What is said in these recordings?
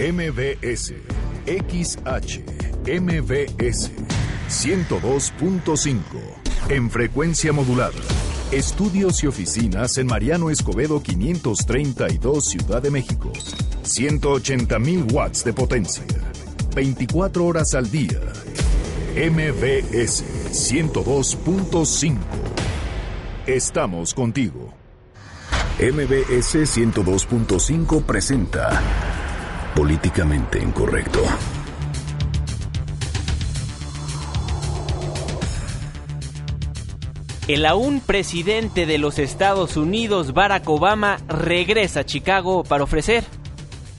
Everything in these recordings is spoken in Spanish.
MBS, XH, MBS, 102.5, en frecuencia modulada. Estudios y oficinas en Mariano Escobedo 532, Ciudad de México. 180.000 watts de potencia. 24 horas al día. MBS 102.5. Estamos contigo. MBS 102.5 presenta Políticamente Incorrecto. El aún presidente de los Estados Unidos, Barack Obama, regresa a Chicago para ofrecer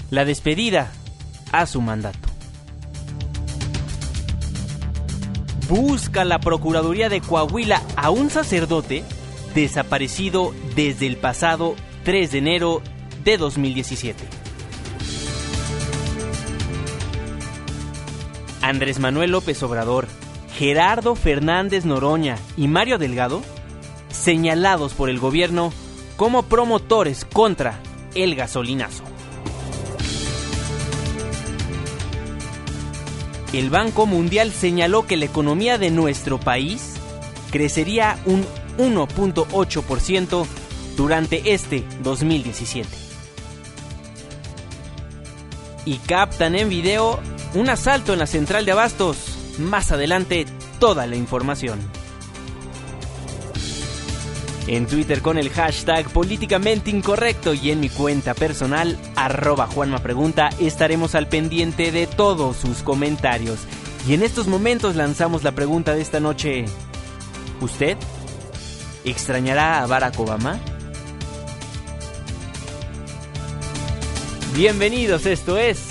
la despedida a su mandato. Busca la Procuraduría de Coahuila a un sacerdote desaparecido desde el pasado 3 de enero de 2017. Andrés Manuel López Obrador, Gerardo Fernández Noroña y Mario Delgado, señalados por el gobierno como promotores contra el gasolinazo. El Banco Mundial señaló que la economía de nuestro país crecería un 1.8% durante este 2017. Y captan en video un asalto en la central de abastos. Más adelante toda la información. En Twitter con el hashtag políticamente incorrecto y en mi cuenta personal arroba Juanma Pregunta estaremos al pendiente de todos sus comentarios. Y en estos momentos lanzamos la pregunta de esta noche. ¿Usted extrañará a Barack Obama? Bienvenidos, esto es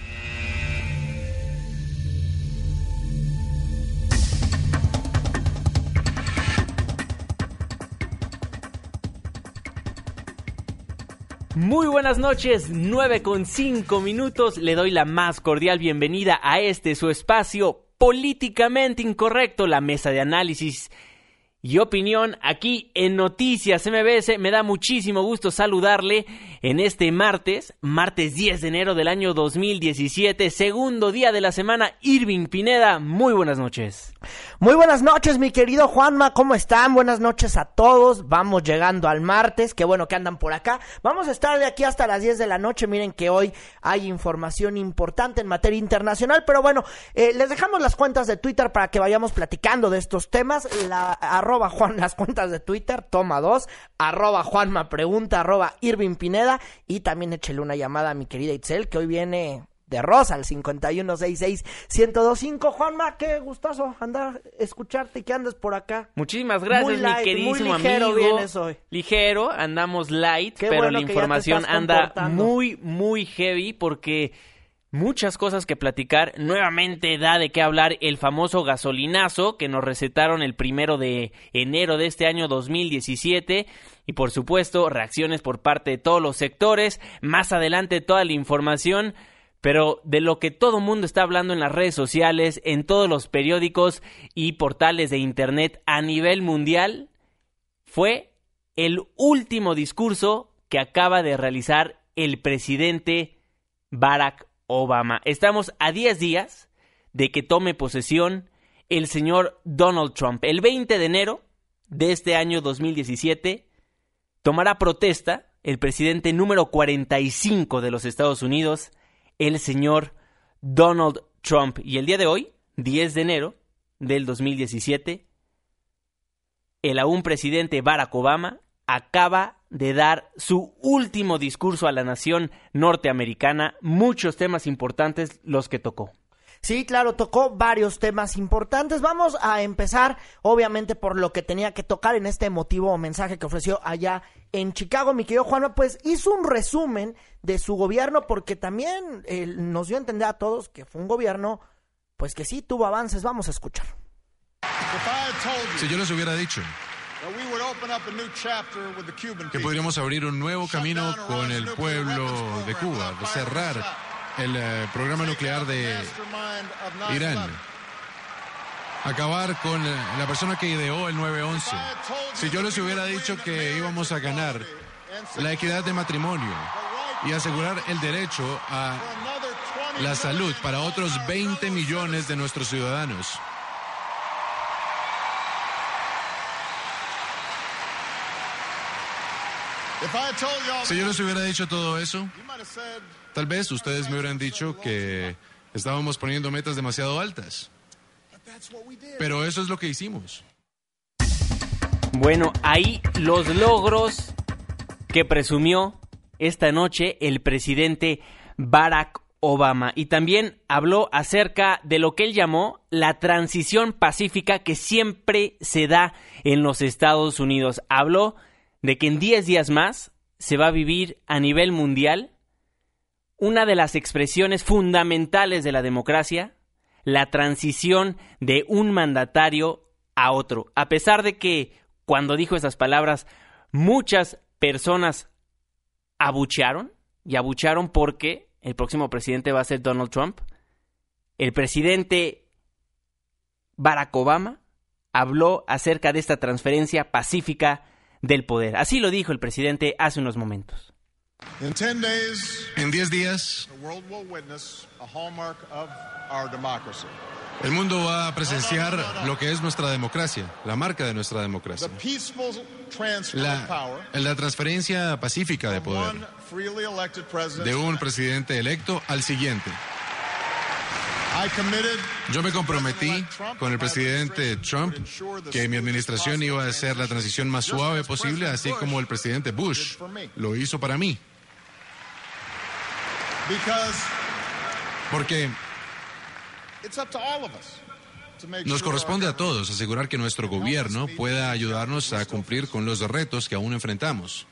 Muy buenas noches, 9 con 5 minutos. Le doy la más cordial bienvenida a este su espacio políticamente incorrecto, la mesa de análisis y opinión aquí en Noticias MBS. Me da muchísimo gusto saludarle en este martes, martes 10 de enero del año 2017, segundo día de la semana. Irving Pineda, muy buenas noches. Muy buenas noches, mi querido Juanma, ¿cómo están? Buenas noches a todos. Vamos llegando al martes, qué bueno que andan por acá. Vamos a estar de aquí hasta las 10 de la noche. Miren que hoy hay información importante en materia internacional, pero bueno, eh, les dejamos las cuentas de Twitter para que vayamos platicando de estos temas. La arroba Juan, las cuentas de Twitter, toma dos, arroba Juanma pregunta, arroba Irving Pineda y también échele una llamada a mi querida Itzel que hoy viene de Rosa al 5166-1025. Juanma, qué gustoso andar, escucharte y que andes por acá. Muchísimas gracias, mi queridísimo muy ligero amigo. Vienes hoy. Ligero, andamos light, pero la información anda muy, muy heavy porque muchas cosas que platicar. Nuevamente da de qué hablar el famoso gasolinazo que nos recetaron el primero de enero de este año 2017. Y por supuesto, reacciones por parte de todos los sectores. Más adelante toda la información. Pero de lo que todo mundo está hablando en las redes sociales, en todos los periódicos y portales de Internet a nivel mundial, fue el último discurso que acaba de realizar el presidente Barack Obama. Estamos a 10 días de que tome posesión el señor Donald Trump. El 20 de enero de este año 2017 tomará protesta el presidente número 45 de los Estados Unidos, el señor Donald Trump. Y el día de hoy, 10 de enero del 2017, el aún presidente Barack Obama acaba de dar su último discurso a la nación norteamericana. Muchos temas importantes los que tocó. Sí, claro, tocó varios temas importantes. Vamos a empezar, obviamente, por lo que tenía que tocar en este emotivo mensaje que ofreció allá en Chicago. Mi querido Juanma, pues hizo un resumen de su gobierno porque también eh, nos dio a entender a todos que fue un gobierno, pues que sí tuvo avances. Vamos a escuchar. Si yo les hubiera dicho que podríamos abrir un nuevo camino con el pueblo de Cuba, cerrar el eh, programa nuclear de Irán, acabar con la persona que ideó el 9-11. Si yo les hubiera dicho que íbamos a ganar la equidad de matrimonio y asegurar el derecho a la salud para otros 20 millones de nuestros ciudadanos. Si yo les hubiera dicho todo eso, tal vez ustedes me hubieran dicho que estábamos poniendo metas demasiado altas. Pero eso es lo que hicimos. Bueno, ahí los logros que presumió esta noche el presidente Barack Obama y también habló acerca de lo que él llamó la transición pacífica que siempre se da en los Estados Unidos. Habló de que en 10 días más se va a vivir a nivel mundial una de las expresiones fundamentales de la democracia, la transición de un mandatario a otro. A pesar de que cuando dijo esas palabras muchas personas abuchearon y abuchearon porque el próximo presidente va a ser Donald Trump, el presidente Barack Obama habló acerca de esta transferencia pacífica del poder. Así lo dijo el presidente hace unos momentos. En 10 días, el mundo va a presenciar lo que es nuestra democracia, la marca de nuestra democracia. La, la transferencia pacífica de poder de un presidente electo al siguiente. Yo me comprometí con el presidente Trump que mi administración iba a hacer la transición más suave posible, así como el presidente Bush lo hizo para mí. Porque nos corresponde a todos asegurar que nuestro gobierno pueda ayudarnos a cumplir con los retos que aún enfrentamos.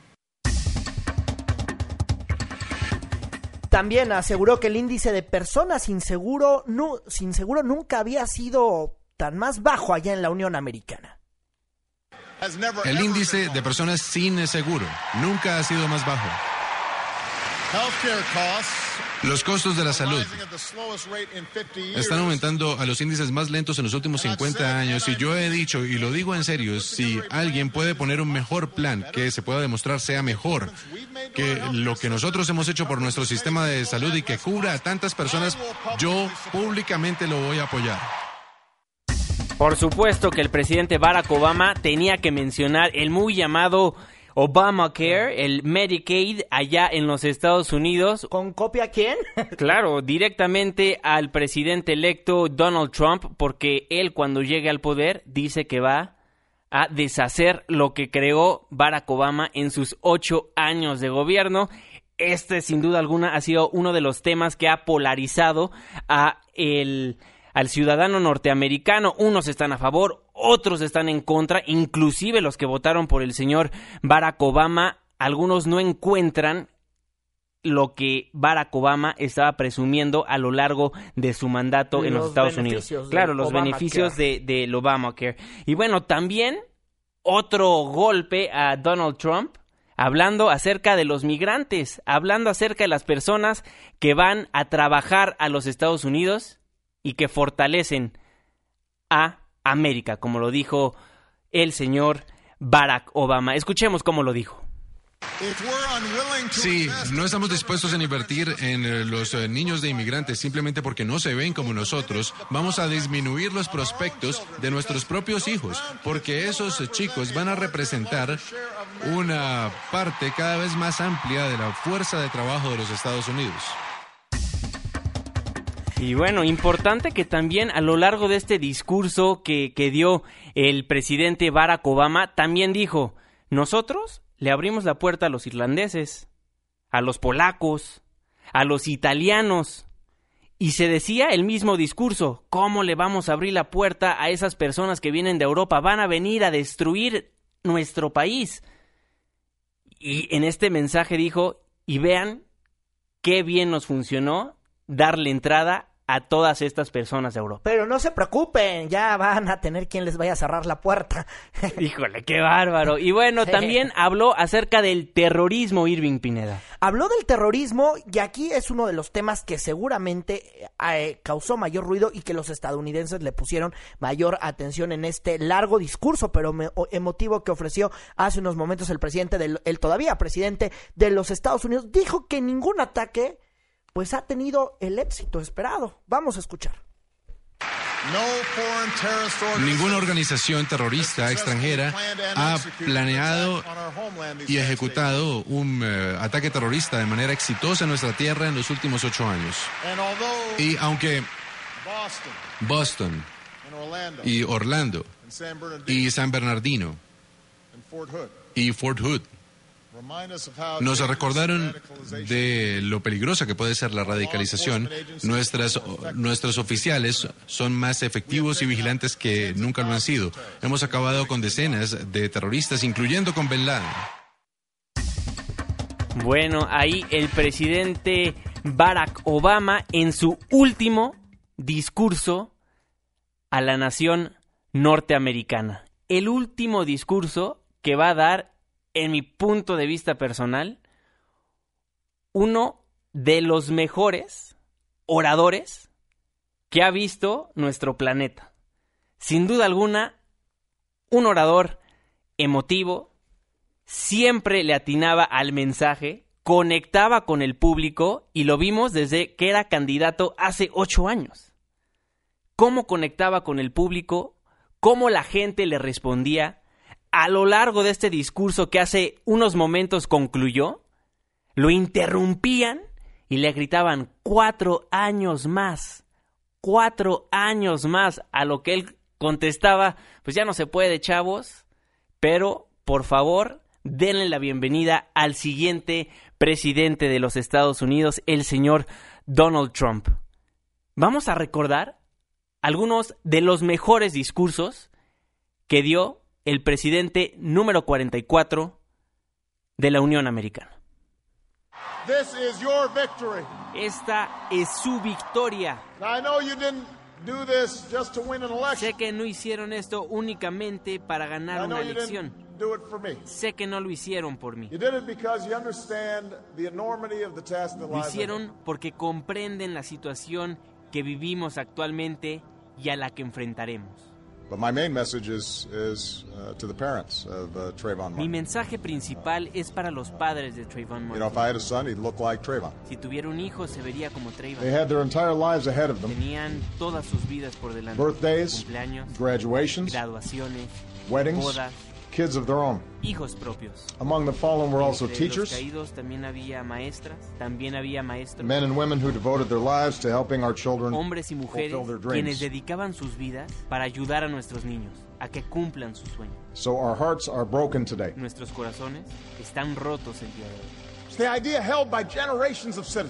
También aseguró que el índice de personas sin seguro, sin seguro nunca había sido tan más bajo allá en la Unión Americana. El índice de personas sin seguro nunca ha sido más bajo. Los costos de la salud están aumentando a los índices más lentos en los últimos 50 años. Y yo he dicho, y lo digo en serio, si alguien puede poner un mejor plan que se pueda demostrar sea mejor que lo que nosotros hemos hecho por nuestro sistema de salud y que cubra a tantas personas, yo públicamente lo voy a apoyar. Por supuesto que el presidente Barack Obama tenía que mencionar el muy llamado Obamacare, el Medicaid allá en los Estados Unidos. ¿Con copia quién? claro, directamente al presidente electo Donald Trump, porque él cuando llegue al poder dice que va a deshacer lo que creó Barack Obama en sus ocho años de gobierno. Este, sin duda alguna, ha sido uno de los temas que ha polarizado a el al ciudadano norteamericano. Unos están a favor, otros están en contra, inclusive los que votaron por el señor Barack Obama, algunos no encuentran lo que Barack Obama estaba presumiendo a lo largo de su mandato en los, Estados Unidos. Claro, los beneficios de, del Obamacare. Y bueno, también otro golpe a Donald Trump hablando acerca de los migrantes, hablando acerca de las personas que van a trabajar a los Estados Unidos y que fortalecen a América, como lo dijo el señor Barack Obama. Escuchemos cómo lo dijo. Si no estamos dispuestos a invertir en eh, los eh, niños de inmigrantes simplemente porque no se ven como nosotros, vamos a disminuir los prospectos de nuestros propios hijos, porque esos chicos van a representar una parte cada vez más amplia de la fuerza de trabajo de los Estados Unidos. Y bueno, importante que también a lo largo de este discurso que, que dio el presidente Barack Obama, también dijo, nosotros le abrimos la puerta a los irlandeses, a los polacos, a los italianos. Y se decía el mismo discurso, ¿cómo le vamos a abrir la puerta a esas personas que vienen de Europa? Van a venir a destruir nuestro país. Y en este mensaje dijo, y vean qué bien nos funcionó darle entrada a todas estas personas de Europa. Pero no se preocupen, ya van a tener quien les vaya a cerrar la puerta. Híjole, qué bárbaro. Y bueno, también habló acerca del terrorismo Irving Pineda. Habló del terrorismo y aquí es uno de los temas que seguramente eh, causó mayor ruido y que los estadounidenses le pusieron mayor atención en este largo discurso, pero emotivo que ofreció hace unos momentos el presidente del el todavía presidente de los Estados Unidos. Dijo que ningún ataque pues ha tenido el éxito esperado. Vamos a escuchar. Ninguna organización terrorista extranjera ha planeado y ejecutado un eh, ataque terrorista de manera exitosa en nuestra tierra en los últimos ocho años. Y aunque Boston y Orlando y San Bernardino y Fort Hood nos recordaron de lo peligrosa que puede ser la radicalización. Nuestras, nuestros oficiales son más efectivos y vigilantes que nunca lo han sido. Hemos acabado con decenas de terroristas, incluyendo con Ben Laden. Bueno, ahí el presidente Barack Obama en su último discurso a la nación norteamericana. El último discurso que va a dar en mi punto de vista personal, uno de los mejores oradores que ha visto nuestro planeta. Sin duda alguna, un orador emotivo, siempre le atinaba al mensaje, conectaba con el público y lo vimos desde que era candidato hace ocho años. Cómo conectaba con el público, cómo la gente le respondía, a lo largo de este discurso que hace unos momentos concluyó, lo interrumpían y le gritaban cuatro años más, cuatro años más, a lo que él contestaba, pues ya no se puede, chavos, pero por favor, denle la bienvenida al siguiente presidente de los Estados Unidos, el señor Donald Trump. Vamos a recordar algunos de los mejores discursos que dio el presidente número 44 de la Unión Americana. Esta es su victoria. Sé que no hicieron esto únicamente para ganar una elección. Sé que no lo hicieron por mí. Lo hicieron porque comprenden la situación que vivimos actualmente y a la que enfrentaremos. But my main message is, is uh, to the parents of uh, Trayvon Martin. Mi mensaje principal es para los padres de Trayvon Martin. You know, if I had a son, he'd look like Trayvon. Si tuviera un hijo, se vería como Trayvon. They had their entire lives ahead of them. Tenían todas sus vidas por delante. Birthdays, graduations, graduaciones, weddings, bodas, kids of their own. Hijos propios. Among the fallen were also teachers. caídos también había maestras, también había maestros. Men and women who devoted their lives to helping our children Hombres y mujeres quienes dedicaban sus vidas para ayudar a nuestros niños a que cumplan sus sueños. So our hearts are broken today. Nuestros corazones están rotos el día de hoy.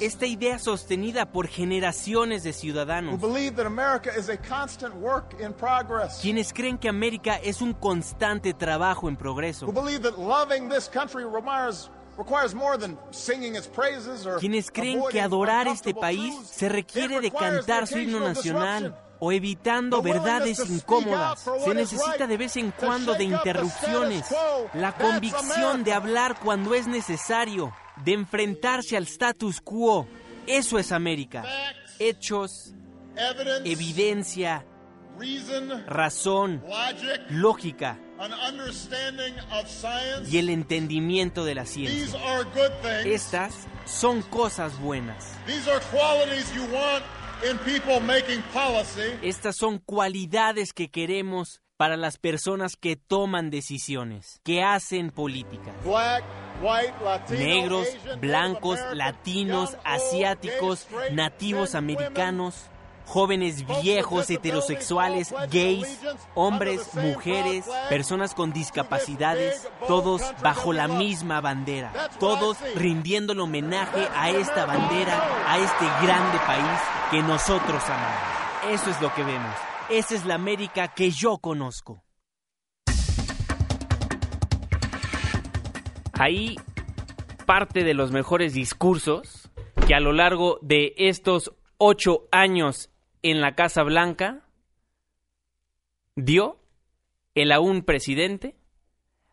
Esta idea sostenida por generaciones de ciudadanos. quienes creen que América es un constante trabajo en progreso. Quienes creen que adorar este país se requiere de cantar su himno nacional o evitando verdades incómodas. Se necesita de vez en cuando de interrupciones, la convicción de hablar cuando es necesario, de enfrentarse al status quo. Eso es América. Hechos, evidencia, razón, lógica y el entendimiento de la ciencia. Estas son cosas buenas. Estas son cualidades que queremos para las personas que toman decisiones, que hacen política. Negros, blancos, latinos, asiáticos, nativos americanos, jóvenes viejos, heterosexuales, gays, hombres, mujeres, personas con discapacidades, todos bajo la misma bandera, todos rindiendo homenaje a esta bandera, a este grande país que nosotros amamos. Eso es lo que vemos. Esa es la América que yo conozco. Ahí parte de los mejores discursos que a lo largo de estos ocho años en la Casa Blanca dio el aún presidente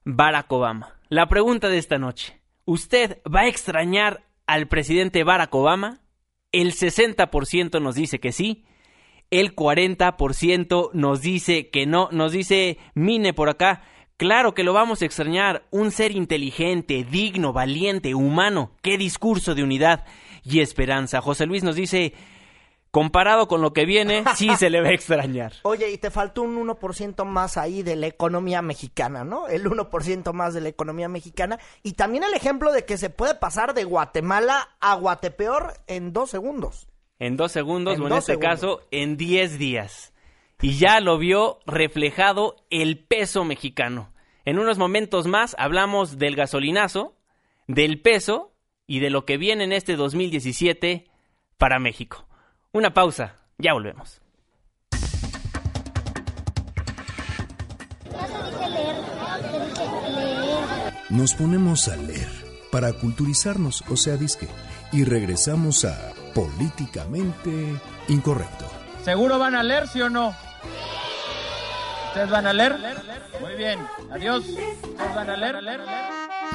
Barack Obama. La pregunta de esta noche, ¿usted va a extrañar al presidente Barack Obama? El 60% nos dice que sí, el 40% nos dice que no, nos dice Mine por acá, claro que lo vamos a extrañar, un ser inteligente, digno, valiente, humano, qué discurso de unidad y esperanza. José Luis nos dice, comparado con lo que viene, sí se le va a extrañar. Oye, y te faltó un 1% más ahí de la economía mexicana, ¿no? El 1% más de la economía mexicana. Y también el ejemplo de que se puede pasar de Guatemala a Guatepeor en dos segundos. En dos segundos, o en este caso, en diez días. Y ya lo vio reflejado el peso mexicano. En unos momentos más hablamos del gasolinazo, del peso y de lo que viene en este 2017 para México. Una pausa, ya volvemos. Nos ponemos a leer para culturizarnos, o sea, disque, y regresamos a Políticamente Incorrecto. ¿Seguro van a leer, sí o no? ¿Ustedes van a leer? Muy bien, adiós. ¿Ustedes van a leer?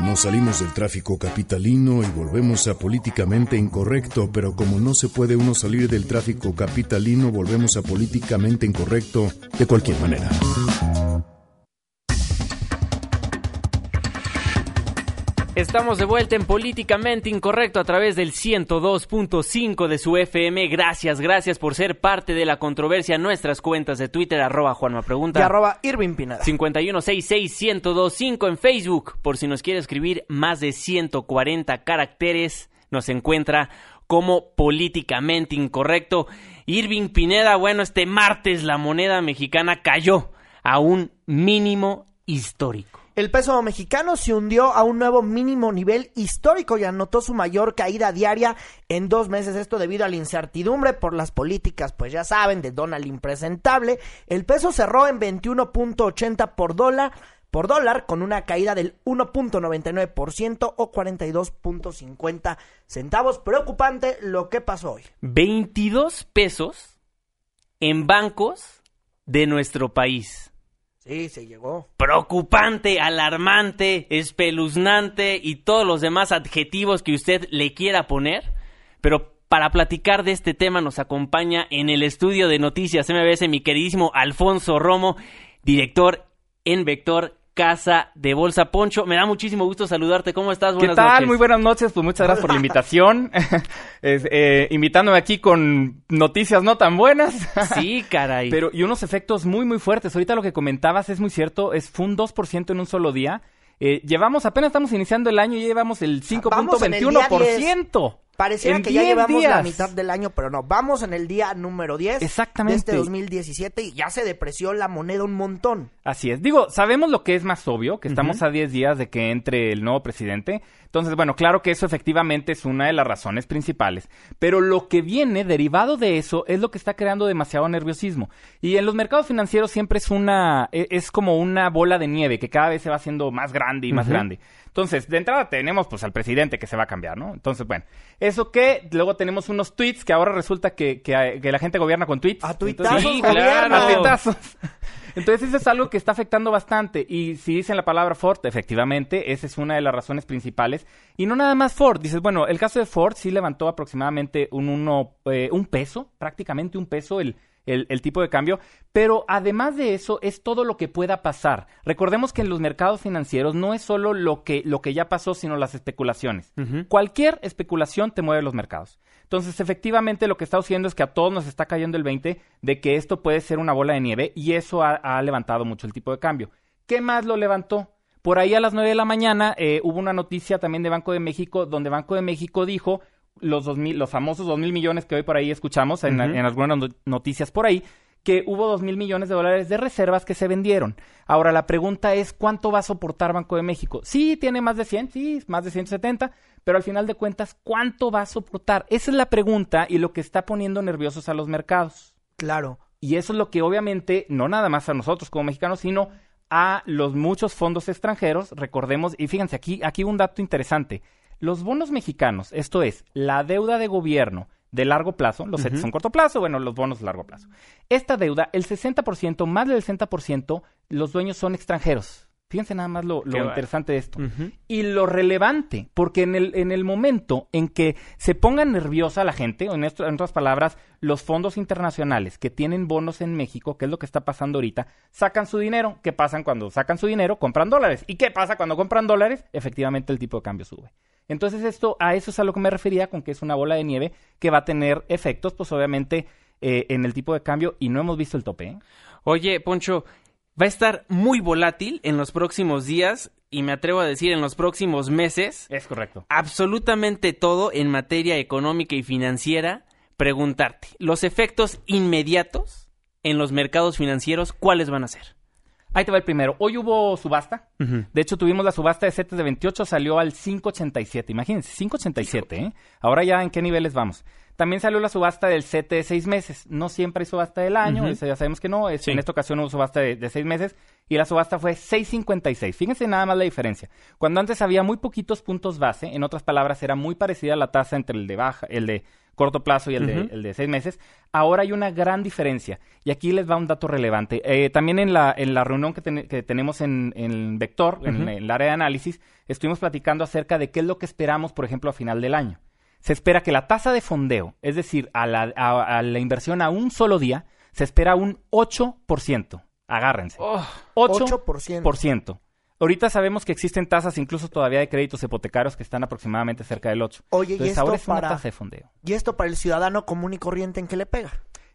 Nos salimos del tráfico capitalino y volvemos a políticamente incorrecto, pero como no se puede uno salir del tráfico capitalino, volvemos a políticamente incorrecto de cualquier manera. Estamos de vuelta en Políticamente Incorrecto a través del 102.5 de su FM. Gracias, gracias por ser parte de la controversia. Nuestras cuentas de Twitter, arroba Juanma Pregunta. Y arroba Irving Pineda. 51661025 en Facebook. Por si nos quiere escribir más de 140 caracteres, nos encuentra como Políticamente Incorrecto. Irving Pineda, bueno, este martes la moneda mexicana cayó a un mínimo histórico. El peso mexicano se hundió a un nuevo mínimo nivel histórico y anotó su mayor caída diaria en dos meses. Esto debido a la incertidumbre por las políticas, pues ya saben, de Donald impresentable. El peso cerró en 21.80 por dólar por dólar con una caída del 1.99% o 42.50 centavos. Preocupante lo que pasó hoy. 22 pesos en bancos de nuestro país. Sí, se llegó. Preocupante, alarmante, espeluznante y todos los demás adjetivos que usted le quiera poner. Pero para platicar de este tema nos acompaña en el estudio de noticias MBS mi queridísimo Alfonso Romo, director en Vector Casa de Bolsa. Poncho, me da muchísimo gusto saludarte. ¿Cómo estás? Buenas ¿Qué tal? Muy buenas noches. Pues muchas gracias por la invitación. eh, invitándome aquí con noticias no tan buenas. sí, caray. Pero y unos efectos muy, muy fuertes. Ahorita lo que comentabas es muy cierto. Es, fue un 2% en un solo día. Eh, llevamos, apenas estamos iniciando el año y llevamos el 5.21%. Pareciera que ya llevamos la mitad del año, pero no. Vamos en el día número 10 Exactamente. de este 2017 y ya se depreció la moneda un montón. Así es. Digo, sabemos lo que es más obvio, que estamos a 10 días de que entre el nuevo presidente. Entonces, bueno, claro que eso efectivamente es una de las razones principales. Pero lo que viene derivado de eso es lo que está creando demasiado nerviosismo. Y en los mercados financieros siempre es una, e, es como una bola de nieve que cada vez se va haciendo más grande y más grande. Entonces, de entrada tenemos pues al presidente que se va a cambiar, ¿no? Entonces, bueno, eso que luego tenemos unos tweets que ahora resulta que, que, la gente gobierna con tweets. A tuitazos, sí, claro. A tuitazos. Entonces eso es algo que está afectando bastante. Y si dicen la palabra Ford, efectivamente, esa es una de las razones principales. Y no nada más Ford. Dices, bueno, el caso de Ford sí levantó aproximadamente un, uno, eh, un peso, prácticamente un peso el, el, tipo de cambio, pero además de eso es todo lo que pueda pasar. Recordemos que en los mercados financieros no es solo lo que, lo que ya pasó, sino las especulaciones. Cualquier especulación te mueve los mercados. Entonces, efectivamente, lo que está haciendo es que a todos nos está cayendo el 20 de que esto puede ser una bola de nieve y eso ha, levantado mucho el tipo de cambio. ¿Qué más lo levantó? Por ahí a las 9 de la mañana eh, hubo una noticia también de Banco de México donde Banco de México dijo los, dos mil, los famosos dos mil millones que hoy por ahí escuchamos en, algunas noticias por ahí, que hubo dos mil millones de dólares de reservas que se vendieron. Ahora, la pregunta es, ¿cuánto va a soportar Banco de México? Sí, tiene más de 100, sí, más de 170, pero al final de cuentas, ¿cuánto va a soportar? Esa es la pregunta y lo que está poniendo nerviosos a los mercados. Claro. Y eso es lo que obviamente, no nada más a nosotros como mexicanos, sino a los muchos fondos extranjeros, recordemos, y fíjense, aquí, aquí un dato interesante. Los bonos mexicanos, esto es, la deuda de gobierno de largo plazo, los CETES son corto plazo, bueno, los bonos de largo plazo. Esta deuda, el 60%, más del 60%, los dueños son extranjeros. Fíjense nada más lo, interesante de esto. Y lo relevante, porque en el, en el momento en que se ponga nerviosa la gente, o en, en otras palabras, los fondos internacionales que tienen bonos en México, que es lo que está pasando ahorita, sacan su dinero. ¿Qué pasa cuando sacan su dinero? Compran dólares. ¿Y qué pasa cuando compran dólares? Efectivamente el tipo de cambio sube. Entonces esto, a eso es a lo que me refería con que es una bola de nieve que va a tener efectos, pues obviamente, eh, en el tipo de cambio y no hemos visto el tope. ¿eh? Oye, Poncho, va a estar muy volátil en los próximos días y me atrevo a decir en los próximos meses. Es correcto. Absolutamente todo en materia económica y financiera. Preguntarte, los efectos inmediatos en los mercados financieros, ¿cuáles van a ser? Ahí te va el primero. Hoy hubo subasta. De hecho, tuvimos la subasta de CETES de 28, salió al 5.87. Imagínense, 5.87, ¿eh? Ahora ya, ¿en qué niveles vamos? También salió la subasta del CETE de seis meses. No siempre hay subasta del año, ya sabemos que no. En esta ocasión hubo subasta de, de, seis meses y la subasta fue 6.56. Fíjense nada más la diferencia. Cuando antes había muy poquitos puntos base, en otras palabras, era muy parecida la tasa entre el de baja, el de corto plazo y el, de, el de seis meses. Ahora hay una gran diferencia. Y aquí les va un dato relevante. Eh, también en la, en la reunión que, que tenemos en, en Vector, en, el área de análisis, estuvimos platicando acerca de qué es lo que esperamos, por ejemplo, a final del año. Se espera que la tasa de fondeo, es decir, a la, a, la inversión a un solo día, se espera un 8%. Agárrense. 8%. 8%. Ahorita sabemos que existen tasas incluso todavía de créditos hipotecarios que están aproximadamente cerca del 8. Oye, ¿y esto para, ¿Y esto para el ciudadano común y corriente en qué le pega?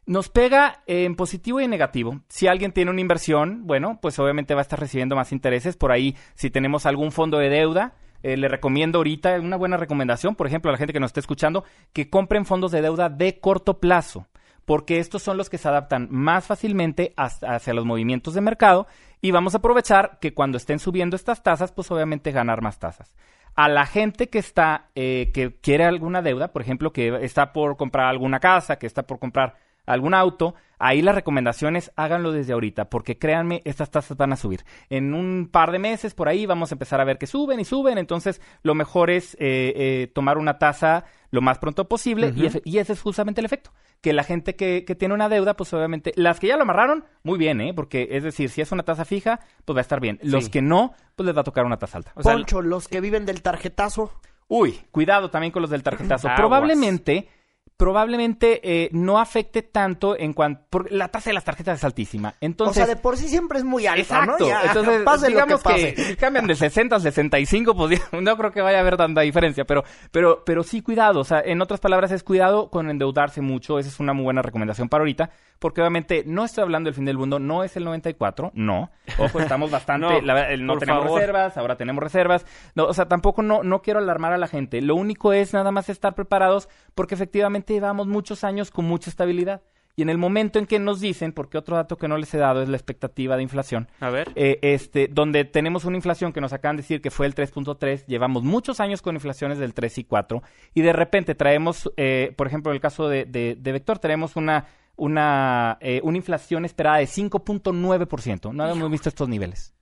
Nos pega en positivo y en negativo. Si alguien tiene una inversión, bueno, pues obviamente va a estar recibiendo más intereses. Por ahí, si tenemos algún fondo de deuda, eh, le recomiendo ahorita una buena recomendación, por ejemplo, a la gente que nos esté escuchando, que compren fondos de deuda de corto plazo porque estos son los que se adaptan más fácilmente hacia los movimientos de mercado y vamos a aprovechar que cuando estén subiendo estas tasas, pues obviamente ganar más tasas. A la gente que está, eh, que quiere alguna deuda, por ejemplo, que está por comprar alguna casa, que está por comprar algún auto, ahí las recomendaciones háganlo desde ahorita, porque créanme, estas tasas van a subir. En un par de meses por ahí vamos a empezar a ver que suben y suben, entonces lo mejor es eh, eh, tomar una tasa lo más pronto posible y, ese, es justamente el efecto. Que la gente que, que, tiene una deuda, pues obviamente, las que ya lo amarraron, muy bien, ¿eh? Porque es decir, si es una tasa fija, pues va a estar bien. Los que no, pues les va a tocar una tasa alta. O Poncho, los que viven del tarjetazo. Uy, cuidado también con los del tarjetazo. Probablemente probablemente eh, no afecte tanto en cuanto... Porque la tasa de las tarjetas es altísima. Entonces, o sea, de por sí siempre es muy alta, exacto. Entonces, digamos que, si cambian de 60 a 65, pues no creo que vaya a haber tanta diferencia. Pero, pero, pero sí, cuidado. O sea, en otras palabras, es cuidado con endeudarse mucho. Esa es una muy buena recomendación para ahorita. Porque obviamente no estoy hablando del fin del mundo. No es el 94. No. Ojo, estamos bastante... no, no tenemos reservas. Ahora tenemos reservas. No, o sea, tampoco no, no quiero alarmar a la gente. Lo único es nada más estar preparados porque efectivamente llevamos muchos años con mucha estabilidad. Y en el momento en que nos dicen, porque otro dato que no les he dado es la expectativa de inflación. A ver. Eh, este, donde tenemos una inflación que nos acaban de decir que fue el 3.3, llevamos muchos años con inflaciones del 3 y 4, y de repente traemos, eh, por ejemplo, en el caso de, de, Vector, tenemos una, una, eh, una inflación esperada de 5.9%. No habíamos visto estos niveles.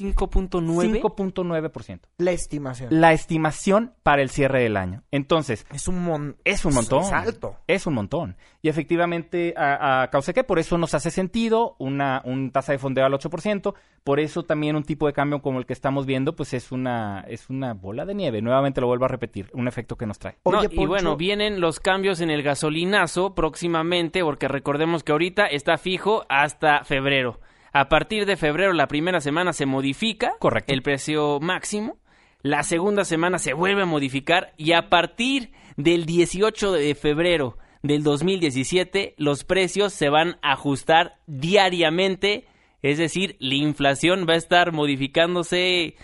5.9. 5.9%. La estimación. La estimación para el cierre del año. Entonces. Es un, es un montón. Es alto. Es un montón. Y efectivamente, a, causa que por eso nos hace sentido una un tasa de fondeo al 8%. Por eso también un tipo de cambio como el que estamos viendo, pues es una, es una bola de nieve. Nuevamente lo vuelvo a repetir. Un efecto que nos trae. y bueno, vienen los cambios en el gasolinazo próximamente, porque recordemos que ahorita está fijo hasta febrero. A partir de febrero, la primera semana se modifica el precio máximo. La segunda semana se vuelve a modificar y a partir del 18 de febrero del 2017 los precios se van a ajustar diariamente, es decir, la inflación va a estar modificándose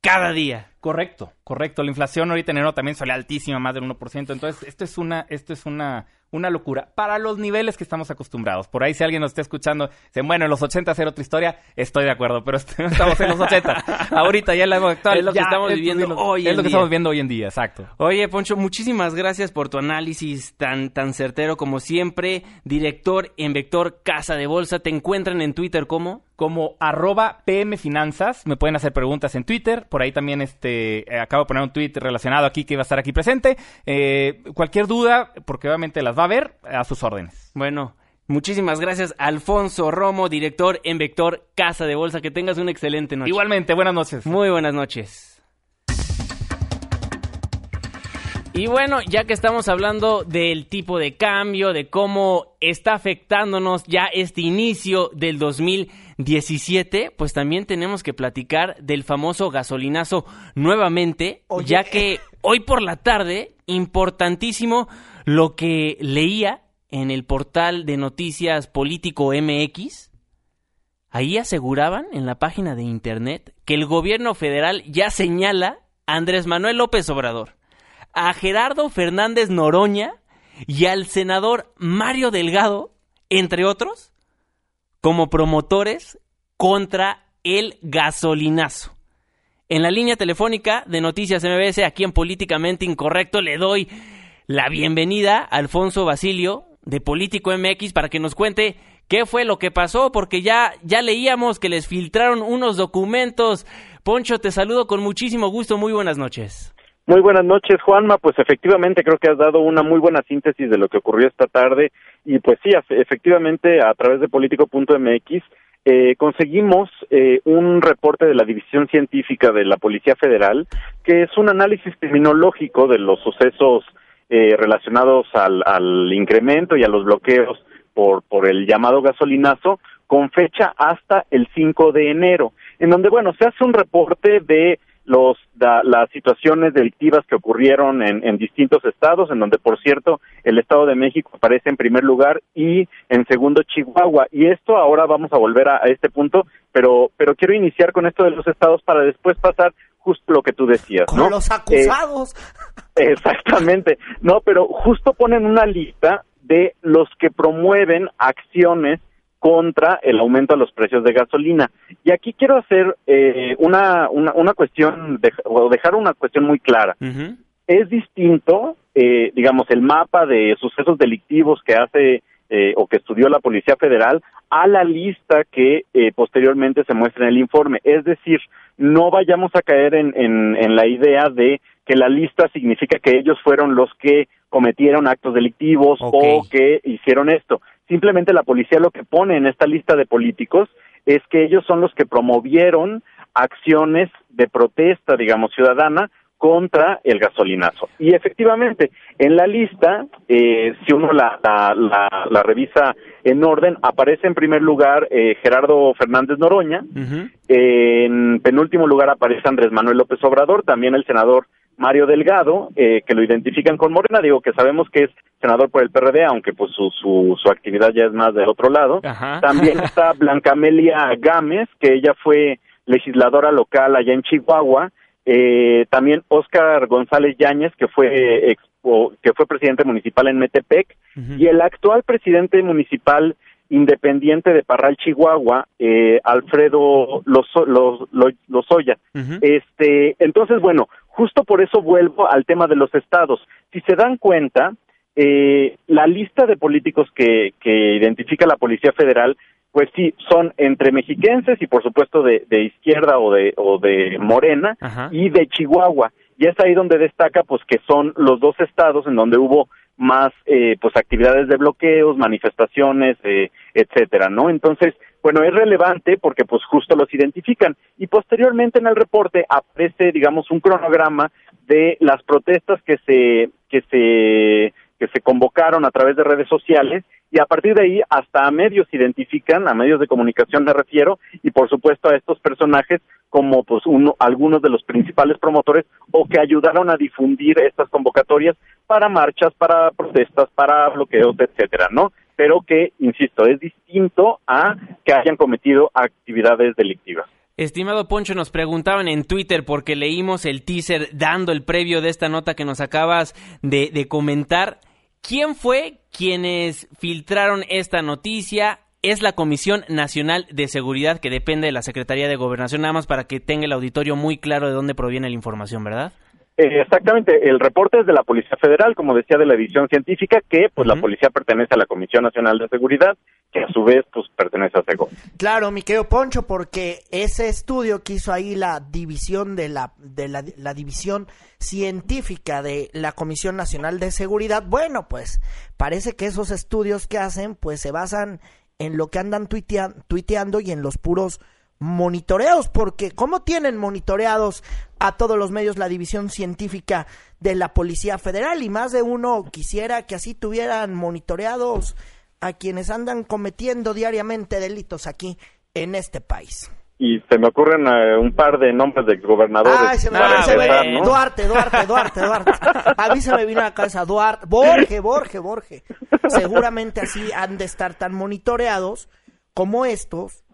cada día. Correcto, correcto. La inflación ahorita en enero también sale altísima, más del 1%. Entonces, esto es una, esto es una, una locura para los niveles que estamos acostumbrados. Por ahí si alguien nos está escuchando, dice, bueno, en los 80 era otra historia, estoy de acuerdo, pero estamos en los 80. Ahorita ya en la actual. Es lo que estamos viviendo hoy Es lo que estamos viendo hoy en día, exacto. Oye, Poncho, muchísimas gracias por tu análisis tan, tan certero como siempre. Director en Vector Casa de Bolsa, ¿te encuentran en Twitter como? Como arroba PM Finanzas. Me pueden hacer preguntas en Twitter. Por ahí también este, acabo acabo de poner un tweet relacionado aquí que iba a estar aquí presente. Eh, cualquier duda, porque obviamente las va a ver, a sus órdenes. Bueno, Muchísimas gracias, Alfonso Romo, director en Vector Casa de Bolsa. Que tengas una excelente noche. Igualmente, buenas noches. Muy buenas noches. Y bueno, ya que estamos hablando del tipo de cambio, de cómo está afectándonos ya este inicio del 2017, pues también tenemos que platicar del famoso gasolinazo nuevamente, ya que hoy por la tarde, importantísimo lo que leía en el portal de noticias Político MX, ahí aseguraban en la página de internet que el gobierno federal ya señala a Andrés Manuel López Obrador, a Gerardo Fernández Noroña y al senador Mario Delgado, entre otros, como promotores contra el gasolinazo. En la línea telefónica de Noticias MBS, aquí en Políticamente Incorrecto, le doy la bienvenida a Alfonso Basilio, de Político MX para que nos cuente qué fue lo que pasó, porque ya, ya leíamos que les filtraron unos documentos. Poncho, te saludo con muchísimo gusto, muy buenas noches. Muy buenas noches, Juanma. Pues efectivamente creo que has dado una muy buena síntesis de lo que ocurrió esta tarde y pues sí, efectivamente a través de político.mx eh, conseguimos eh, un reporte de la División Científica de la Policía Federal que es un análisis criminológico de los sucesos eh, relacionados al, al, incremento y a los bloqueos por, por el llamado gasolinazo con fecha hasta el 5 de enero, en donde, bueno, se hace un reporte de los las situaciones delictivas que ocurrieron en, en, distintos estados, en donde, por cierto, el Estado de México aparece en primer lugar y en segundo Chihuahua. Y esto ahora vamos a volver a, a este punto, pero, pero quiero iniciar con esto de los estados para después pasar justo lo que tú decías, Con los acusados. Eh, exactamente. No, pero justo ponen una lista de los que promueven acciones contra el aumento de los precios de gasolina. Y aquí quiero hacer eh, una, una, una, cuestión, de, o dejar una cuestión muy clara. Es distinto, eh, digamos, el mapa de sucesos delictivos que hace eh, o que estudió la Policía Federal a la lista que eh, posteriormente se muestra en el informe. Es decir, no vayamos a caer en, en, la idea de que la lista significa que ellos fueron los que cometieron actos delictivos o que hicieron esto. Simplemente la policía lo que pone en esta lista de políticos es que ellos son los que promovieron acciones de protesta, digamos, ciudadana contra el gasolinazo. Y efectivamente, en la lista, eh, si uno la, la, revisa en orden, aparece en primer lugar eh, Gerardo Fernández Noroña, en penúltimo lugar aparece Andrés Manuel López Obrador, también el senador Mario Delgado, eh, que lo identifican con Morena, digo que sabemos que es senador por el PRD, aunque pues su, su, su actividad ya es más del otro lado. También está Blanca Amelia Gámez, que ella fue legisladora local allá en Chihuahua, eh, también Óscar González Yáñez, que fue que fue presidente municipal en Metepec, y el actual presidente municipal independiente de Parral, Chihuahua, eh, Alfredo Lozoya. Este, entonces, bueno, justo por eso vuelvo al tema de los estados. Si se dan cuenta, eh, la lista de políticos que, que identifica la Policía Federal pues sí, son entre mexiquenses y por supuesto de, de izquierda o de, o de morena y de Chihuahua. Y es ahí donde destaca pues que son los dos estados en donde hubo más eh, pues actividades de bloqueos, manifestaciones, eh, etcétera, ¿no? Entonces, bueno, es relevante porque pues justo los identifican y posteriormente en el reporte aparece, digamos, un cronograma de las protestas que se que se que se convocaron a través de redes sociales y a partir de ahí hasta a medios identifican, a medios de comunicación me refiero, y por supuesto a estos personajes como pues uno, algunos de los principales promotores o que ayudaron a difundir estas convocatorias para marchas, para protestas, para bloqueos, etcétera, ¿no? Pero que, insisto, es distinto a que hayan cometido actividades delictivas. Estimado Poncho, nos preguntaban en Twitter porque leímos el teaser dando el previo de esta nota que nos acabas de, comentar. ¿Quién fue quienes filtraron esta noticia? Es la Comisión Nacional de Seguridad que depende de la Secretaría de Gobernación, nada más para que tenga el auditorio muy claro de dónde proviene la información, ¿verdad? Eh, exactamente, el reporte es de la Policía Federal, como decía, de la edición científica, que pues la policía pertenece a la Comisión Nacional de Seguridad, que a su vez pues pertenece a SEGO. Claro, mi querido Poncho, porque ese estudio que hizo ahí la división de la, de la, la división científica de la Comisión Nacional de Seguridad, bueno, pues parece que esos estudios que hacen pues se basan en lo que andan tuiteando y en los puros monitoreados, porque ¿cómo tienen monitoreados a todos los medios la división científica de la Policía Federal? Y más de uno quisiera que así tuvieran monitoreados a quienes andan cometiendo diariamente delitos aquí en este país. Y se me ocurren eh, un par de nombres de gobernadores. Duarte, Duarte, Duarte, Duarte. A mí se me vino a la cabeza Duarte, Borge, Borge, Borge. Seguramente así han de estar tan monitoreados como estos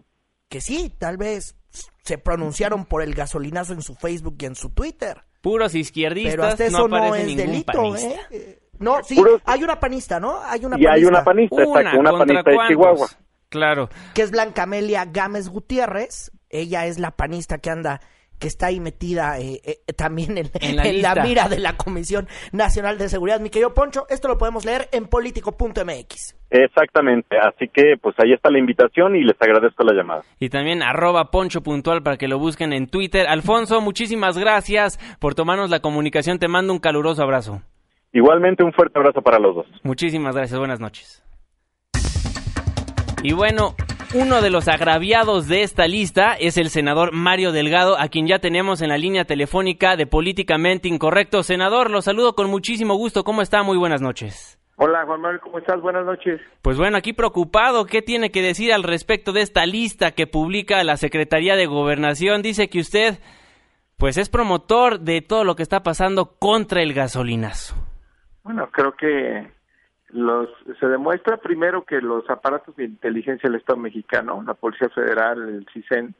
que sí, tal vez se pronunciaron por el gasolinazo en su Facebook y en su Twitter. Puros izquierdistas, Pero hasta eso no, es delito, ¿eh? No, sí, hay una panista, ¿no? Hay una y hay una panista, una, una panista de Chihuahua. Claro. Que es Blanca Amelia Gámez Gutiérrez. Ella es la panista que anda que está ahí metida eh, eh, también en, la, mira de la Comisión Nacional de Seguridad. Mi querido Poncho, esto lo podemos leer en político.mx. Exactamente, así que pues ahí está la invitación y les agradezco la llamada. Y también arroba poncho puntual para que lo busquen en Twitter. Alfonso, muchísimas gracias por tomarnos la comunicación, te mando un caluroso abrazo. Igualmente un fuerte abrazo para los dos. Muchísimas gracias, buenas noches. Y bueno, uno de los agraviados de esta lista es el senador Mario Delgado, a quien ya tenemos en la línea telefónica de Políticamente Incorrecto. Senador, lo saludo con muchísimo gusto. ¿Cómo está? Muy buenas noches. Hola Juan Manuel, ¿cómo estás? Buenas noches. Pues bueno, aquí preocupado, ¿qué tiene que decir al respecto de esta lista que publica la Secretaría de Gobernación? Dice que usted, pues es promotor de todo lo que está pasando contra el gasolinazo. Bueno, creo que los, se demuestra primero que los aparatos de inteligencia del Estado mexicano, la Policía Federal, el CISEN,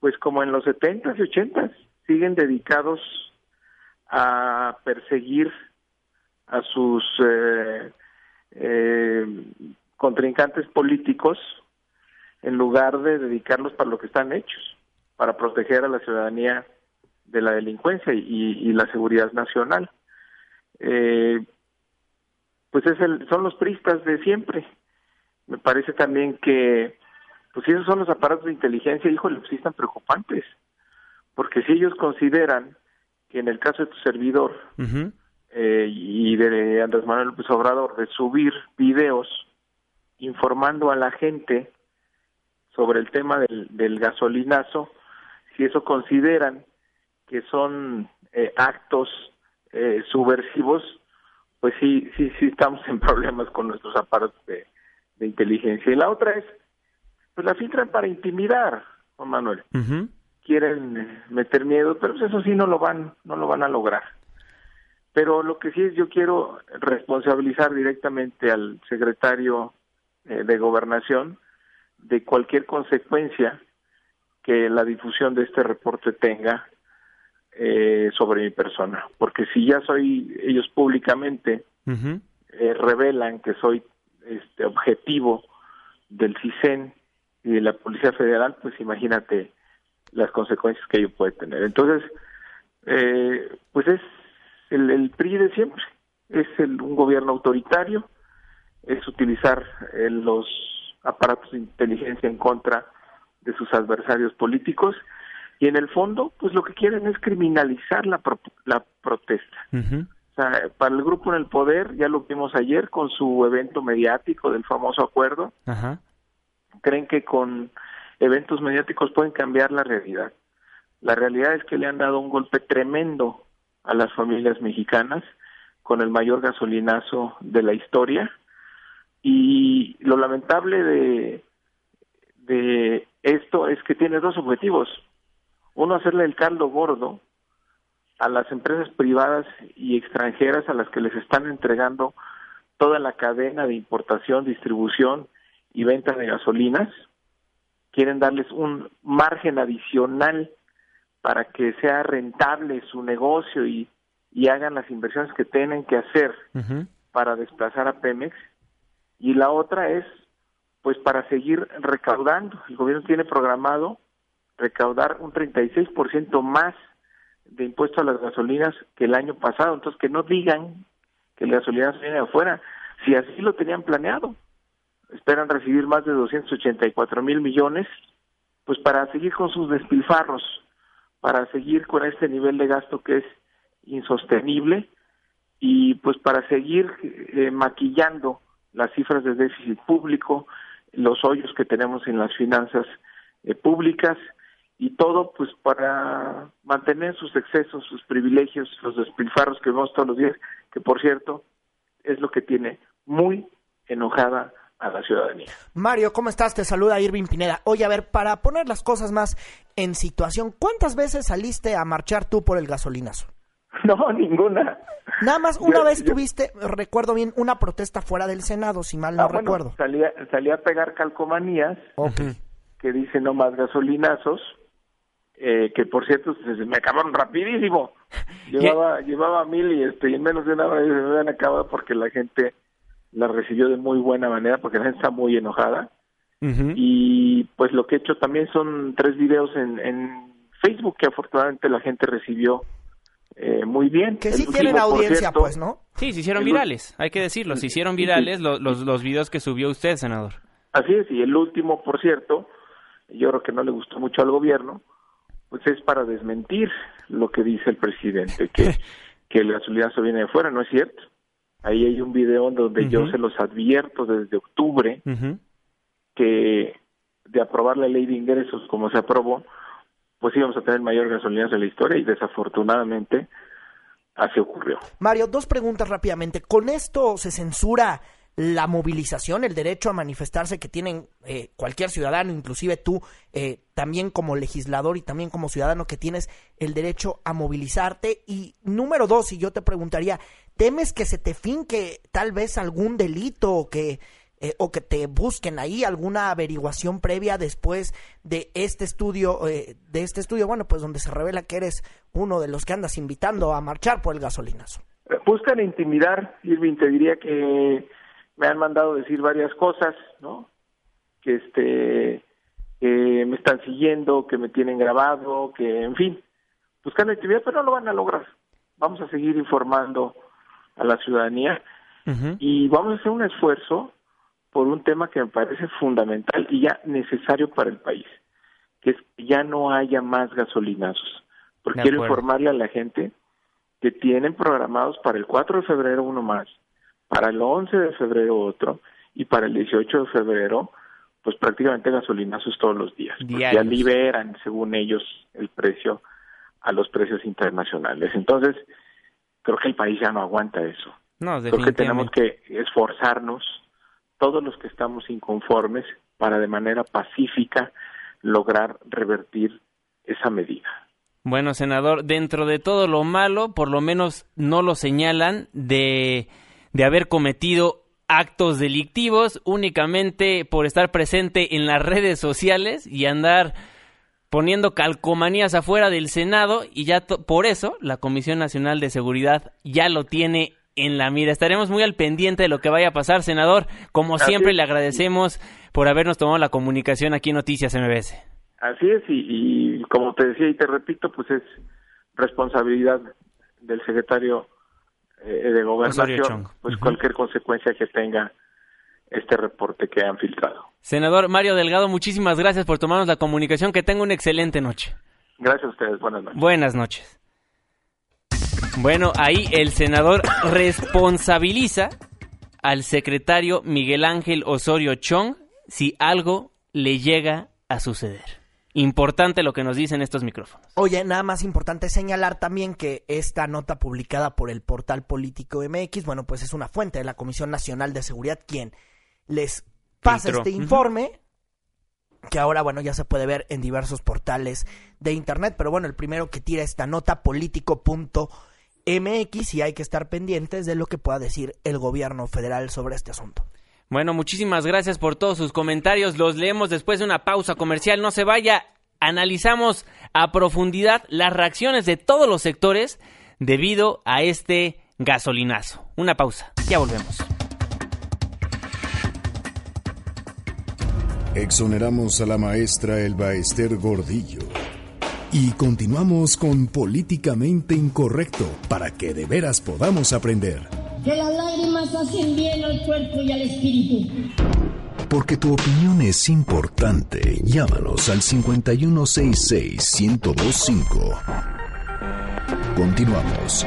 pues como en los 70s y 80s, siguen dedicados a perseguir a sus eh, eh, contrincantes políticos en lugar de dedicarlos para lo que están hechos, para proteger a la ciudadanía de la delincuencia y, y la seguridad nacional. Eh, pues es el, son los pristas de siempre. Me parece también que, pues si esos son los aparatos de inteligencia, híjole, pues sí están preocupantes. Porque si ellos consideran que en el caso de tu servidor eh, y de Andrés Manuel López Obrador, de subir videos informando a la gente sobre el tema del, del gasolinazo, si eso consideran que son eh, actos eh, subversivos, pues sí, sí, sí estamos en problemas con nuestros aparatos de, inteligencia. Y la otra es, pues la filtran para intimidar, Juan Manuel. Quieren meter miedo, pero pues eso sí no lo van, no lo van a lograr. Pero lo que sí es, yo quiero responsabilizar directamente al secretario eh, de Gobernación de cualquier consecuencia que la difusión de este reporte tenga eh, sobre mi persona, porque si ya soy ellos públicamente eh, revelan que soy este objetivo del CISEN y de la Policía Federal, pues imagínate las consecuencias que ello puede tener. Entonces, eh, pues es el, el, PRI de siempre, es el, un gobierno autoritario, es utilizar los aparatos de inteligencia en contra de sus adversarios políticos y en el fondo, pues lo que quieren es criminalizar la, la protesta. o sea, para el grupo en el poder, ya lo vimos ayer con su evento mediático del famoso acuerdo, creen que con eventos mediáticos pueden cambiar la realidad. La realidad es que le han dado un golpe tremendo a las familias mexicanas con el mayor gasolinazo de la historia. Y lo lamentable de de esto es que tiene dos objetivos uno, hacerle el caldo gordo a las empresas privadas y extranjeras a las que les están entregando toda la cadena de importación, distribución y venta de gasolinas. Quieren darles un margen adicional para que sea rentable su negocio y, y hagan las inversiones que tienen que hacer para desplazar a Pemex. Y la otra es, pues, para seguir recaudando. El gobierno tiene programado recaudar un 36% más de impuesto a las gasolinas que el año pasado. Entonces, que no digan que la gasolina viene de afuera, si así lo tenían planeado. Esperan recibir más de 284 mil millones, pues para seguir con sus despilfarros, para seguir con este nivel de gasto que es insostenible y pues para seguir eh, maquillando las cifras de déficit público, los hoyos que tenemos en las finanzas eh, públicas y todo pues para mantener sus excesos, sus privilegios, los despilfarros que vemos todos los días, que por cierto es lo que tiene muy enojada a la ciudadanía. Mario, ¿cómo estás? Te saluda Irving Pineda. Oye, a ver, para poner las cosas más en situación, ¿cuántas veces saliste a marchar tú por el gasolinazo? No, ninguna. Nada más una vez tuviste, recuerdo bien, una protesta fuera del Senado, si mal no ah, recuerdo. Salía, salía a pegar calcomanías que dicen no más gasolinazos, eh, que por cierto se, me acabaron rapidísimo. Llevaba, llevaba mil y, este, en menos de una hora se me habían acabado porque la gente la recibió de muy buena manera, porque la gente está muy enojada. Y pues lo que he hecho también son tres videos en, en Facebook que afortunadamente la gente recibió eh, muy bien. Que sí tienen audiencia, pues, ¿no? Sí, se hicieron virales, hay que decirlo, se hicieron virales los, los, los videos que subió usted, senador. Así es, y el último, por cierto, yo creo que no le gustó mucho al gobierno, pues es para desmentir lo que dice el presidente, que, que el se viene de fuera, no es cierto. Ahí hay un video donde yo se los advierto desde octubre que de aprobar la ley de ingresos como se aprobó, pues íbamos a tener mayor gasolina en la historia y desafortunadamente así ocurrió. Mario, dos preguntas rápidamente. ¿Con esto se censura la movilización, el derecho a manifestarse que tienen eh, cualquier ciudadano, inclusive tú eh, también como legislador y también como ciudadano que tienes el derecho a movilizarte? Y número dos, y yo te preguntaría, ¿temes que se te finque tal vez algún delito o que eh, o que te busquen ahí alguna averiguación previa después de este estudio, eh, de este estudio, bueno, pues donde se revela que eres uno de los que andas invitando a marchar por el gasolinazo. Buscan intimidar, Irving, te diría que me han mandado decir varias cosas, ¿no? Que este, que me están siguiendo, que me tienen grabado, que, en fin, buscan intimidar, pero no lo van a lograr. Vamos a seguir informando a la ciudadanía y vamos a hacer un esfuerzo por un tema que me parece fundamental y ya necesario para el país, que es que ya no haya más gasolinazos. Porque quiero informarle a la gente que tienen programados para el 4 de febrero uno más, para el 11 de febrero otro y para el 18 de febrero, pues prácticamente gasolinazos todos los días. Ya liberan, según ellos, el precio a los precios internacionales. Entonces, creo que el país ya no aguanta eso. No, creo que tenemos que esforzarnos todos los que estamos inconformes para de manera pacífica lograr revertir esa medida. Bueno, senador, dentro de todo lo malo, por lo menos no lo señalan de, de haber cometido actos delictivos únicamente por estar presente en las redes sociales y andar poniendo calcomanías afuera del Senado y ya por eso la Comisión Nacional de Seguridad ya lo tiene en la mira. Estaremos muy al pendiente de lo que vaya a pasar, senador. Como siempre, le agradecemos por habernos tomado la comunicación aquí en Noticias MBS. Así es, y, como te decía y te repito, pues es responsabilidad del secretario de Gobernación, pues cualquier consecuencia que tenga este reporte que han filtrado. Senador Mario Delgado, muchísimas gracias por tomarnos la comunicación. Que tenga una excelente noche. Gracias a ustedes. Buenas noches. Buenas noches. Bueno, ahí el senador responsabiliza al secretario Miguel Ángel Osorio Chong si algo le llega a suceder. Importante lo que nos dicen estos micrófonos. Oye, nada más importante señalar también que esta nota publicada por el portal político MX, bueno, pues es una fuente de la Comisión Nacional de Seguridad quien les pasa este informe, que ahora, bueno, ya se puede ver en diversos portales de Internet, pero bueno, el primero que tira esta nota político.com MX y hay que estar pendientes de lo que pueda decir el gobierno federal sobre este asunto. Bueno, muchísimas gracias por todos sus comentarios. Los leemos después de una pausa comercial. No se vaya. Analizamos a profundidad las reacciones de todos los sectores debido a este gasolinazo. Una pausa. Ya volvemos. Exoneramos a la maestra Elba Ester Gordillo Y continuamos con Políticamente Incorrecto para que de veras podamos aprender. Que las lágrimas hacen bien al cuerpo y al espíritu. Porque tu opinión es importante. Llámanos al 5166-1025. Continuamos.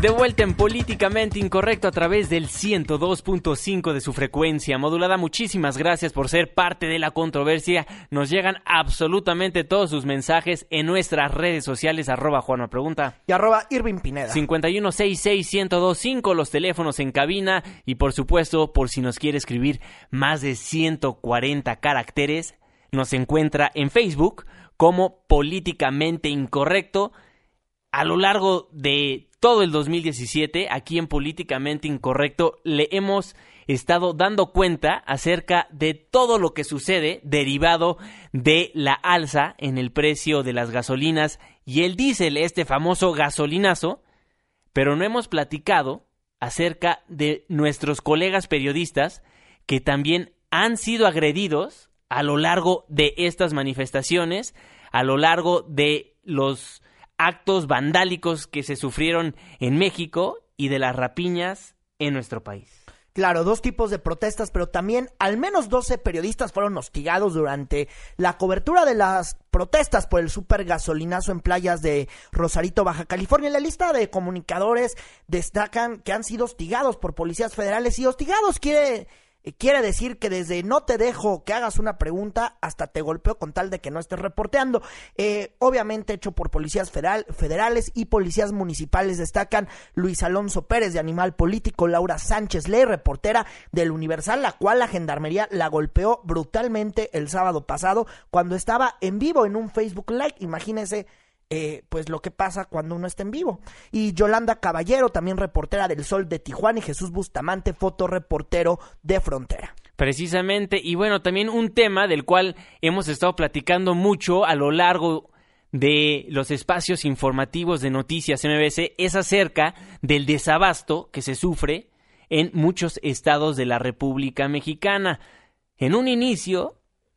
De vuelta en Políticamente Incorrecto a través del 102.5 de su frecuencia modulada. Muchísimas gracias por ser parte de la controversia. Nos llegan absolutamente todos sus mensajes en nuestras redes sociales, arroba Juana Pregunta. Y arroba Irving Pineda. 51661025, los teléfonos en cabina y por supuesto, por si nos quiere escribir más de 140 caracteres, nos encuentra en Facebook como Políticamente Incorrecto. A lo largo de todo el 2017, aquí en Políticamente Incorrecto, le hemos estado dando cuenta acerca de todo lo que sucede derivado de la alza en el precio de las gasolinas y el diésel, este famoso gasolinazo, pero no hemos platicado acerca de nuestros colegas periodistas que también han sido agredidos a lo largo de estas manifestaciones, a lo largo de los actos vandálicos que se sufrieron en México y de las rapiñas en nuestro país. Claro, dos tipos de protestas, pero también al menos 12 periodistas fueron hostigados durante la cobertura de las protestas por el super gasolinazo en playas de Rosarito, Baja California. En la lista de comunicadores destacan que han sido hostigados por policías federales y hostigados quiere quiere decir que desde no te dejo que hagas una pregunta hasta te golpeo con tal de que no estés reporteando. Eh, obviamente hecho por policías federal, federales y policías municipales destacan Luis Alonso Pérez de Animal Político, Laura Sánchez Ley, reportera del Universal, la cual la gendarmería la golpeó brutalmente el sábado pasado cuando estaba en vivo en un Facebook Live. Imagínense eh, pues lo que pasa cuando uno está en vivo. Y Yolanda Caballero, también reportera del Sol de Tijuana, y Jesús Bustamante, fotoreportero de Frontera. Precisamente, y bueno, también un tema del cual hemos estado platicando mucho a lo largo de los espacios informativos de Noticias MBC es acerca del desabasto que se sufre en muchos estados de la República Mexicana. En un inicio,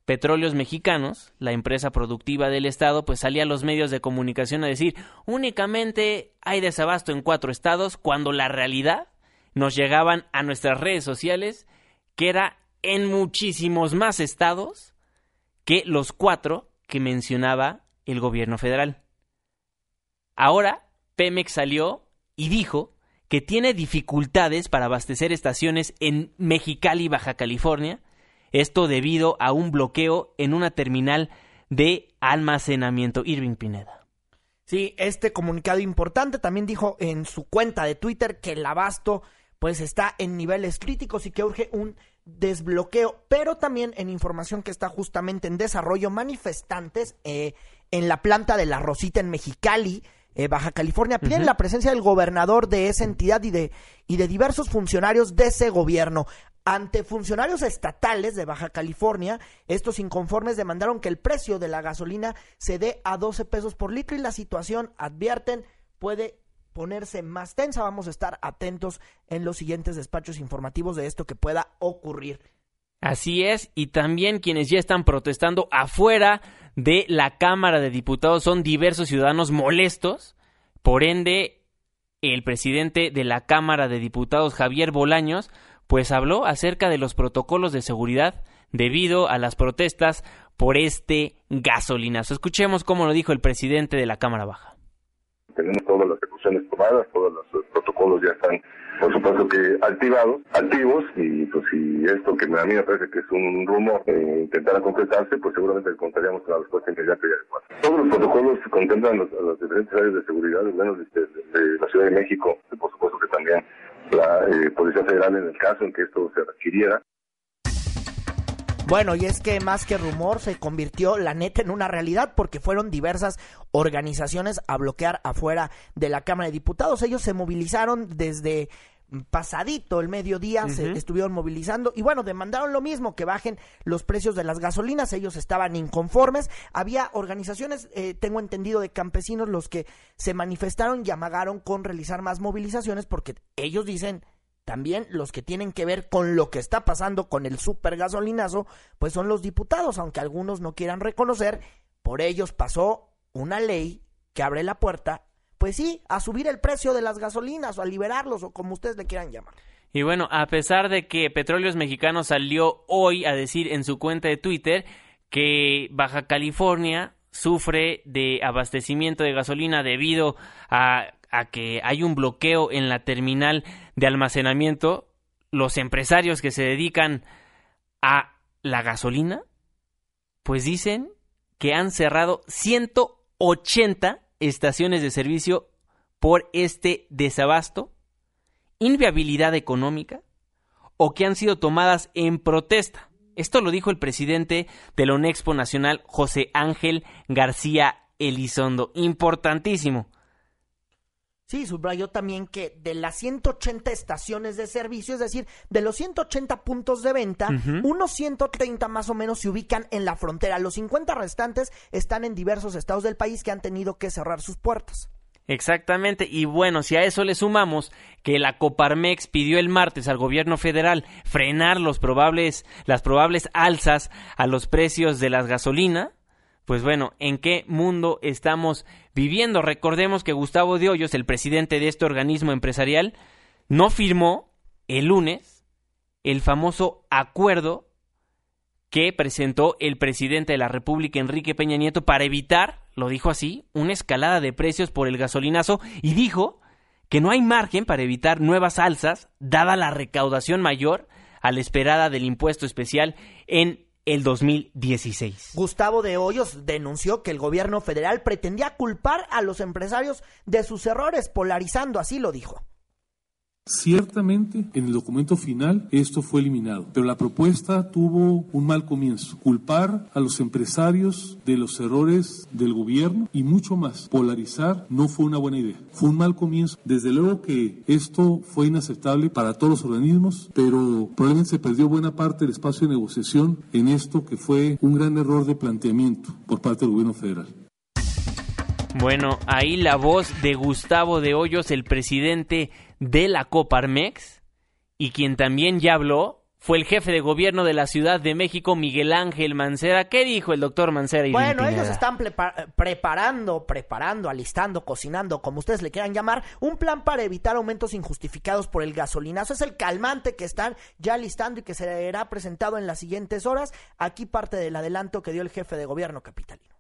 Petróleos Mexicanos, la empresa productiva del Estado, pues salía a los medios de comunicación a decir únicamente hay desabasto en cuatro estados, cuando la realidad nos llegaban a nuestras redes sociales que era en muchísimos más estados que los cuatro que mencionaba el gobierno federal. Ahora, Pemex salió y dijo que tiene dificultades para abastecer estaciones en Mexicali, Baja California, esto debido a un bloqueo en una terminal de almacenamiento. Irving Pineda. Sí, este comunicado importante también dijo en su cuenta de Twitter que el abasto pues está en niveles críticos y que urge un desbloqueo, pero también en información que está justamente en desarrollo, manifestantes eh, en la planta de la Rosita en Mexicali, eh, Baja California, piden la presencia del gobernador de esa entidad y de, y de diversos funcionarios de ese gobierno. Ante funcionarios estatales de Baja California, estos inconformes demandaron que el precio de la gasolina se dé a 12 pesos por litro y la situación, advierten, puede ponerse más tensa. Vamos a estar atentos en los siguientes despachos informativos de esto que pueda ocurrir. Así es, y también quienes ya están protestando afuera de la Cámara de Diputados son diversos ciudadanos molestos, por ende el presidente de la Cámara de Diputados, Javier Bolaños, pues habló acerca de los protocolos de seguridad debido a las protestas por este gasolinazo. Escuchemos cómo lo dijo el presidente de la Cámara Baja. Tenemos todas las precauciones tomadas, todos los protocolos ya están, por supuesto que activados, activos, y pues si esto que a mí me parece que es un rumor intentara concretarse, pues seguramente contaríamos con la respuesta inmediata y adecuada. Todos los protocolos contemplan los, las diferentes áreas de seguridad, al menos de, de la Ciudad de México, por supuesto que también la eh, Policía Federal en el caso en que esto se requiriera. Bueno, y es que más que rumor se convirtió la neta en una realidad porque fueron diversas organizaciones a bloquear afuera de la Cámara de Diputados. Ellos se movilizaron desde pasadito el mediodía se estuvieron movilizando y bueno, demandaron lo mismo, que bajen los precios de las gasolinas, ellos estaban inconformes, había organizaciones, eh, tengo entendido, de campesinos los que se manifestaron y amagaron con realizar más movilizaciones porque ellos dicen también los que tienen que ver con lo que está pasando con el super gasolinazo, pues son los diputados, aunque algunos no quieran reconocer, por ellos pasó una ley que abre la puerta, pues sí, a subir el precio de las gasolinas o a liberarlos o como ustedes le quieran llamar. Y bueno, a pesar de que Petróleos Mexicanos salió hoy a decir en su cuenta de Twitter que Baja California sufre de abastecimiento de gasolina debido a, a que hay un bloqueo en la terminal de almacenamiento, los empresarios que se dedican a la gasolina, pues dicen que han cerrado 180 estaciones de servicio por este desabasto, inviabilidad económica o que han sido tomadas en protesta. Esto lo dijo el presidente de la UNEXPO Nacional, José Ángel García Elizondo. Importantísimo. Sí, subrayó también que de las 180 estaciones de servicio, es decir, de los 180 puntos de venta, unos 130 más o menos se ubican en la frontera. Los 50 restantes están en diversos estados del país que han tenido que cerrar sus puertas. Exactamente, y bueno, si a eso le sumamos que la Coparmex pidió el martes al gobierno federal frenar los probables, las probables alzas a los precios de la gasolina, pues bueno, ¿en qué mundo estamos viviendo? Recordemos que Gustavo de Hoyos, el presidente de este organismo empresarial, no firmó el lunes el famoso acuerdo que presentó el presidente de la República, Enrique Peña Nieto, para evitar, lo dijo así, una escalada de precios por el gasolinazo y dijo que no hay margen para evitar nuevas alzas, dada la recaudación mayor a la esperada del impuesto especial en el 2016. Gustavo de Hoyos denunció que el gobierno federal pretendía culpar a los empresarios de sus errores, polarizando, así lo dijo. Ciertamente, en el documento final esto fue eliminado, pero la propuesta tuvo un mal comienzo. Culpar a los empresarios de los errores del gobierno y mucho más. Polarizar no fue una buena idea. Fue un mal comienzo. Desde luego que esto fue inaceptable para todos los organismos, pero probablemente se perdió buena parte del espacio de negociación en esto que fue un gran error de planteamiento por parte del gobierno federal. Bueno, ahí la voz de Gustavo de Hoyos, el presidente de la Coparmex, y quien también ya habló fue el jefe de gobierno de la Ciudad de México, Miguel Ángel Mancera. ¿Qué dijo el doctor Mancera? Y bueno, ellos están preparando, preparando, alistando, cocinando, como ustedes le quieran llamar, un plan para evitar aumentos injustificados por el gasolinazo. Es el calmante que están ya listando y que será presentado en las siguientes horas. Aquí parte del adelanto que dio el jefe de gobierno capitalino.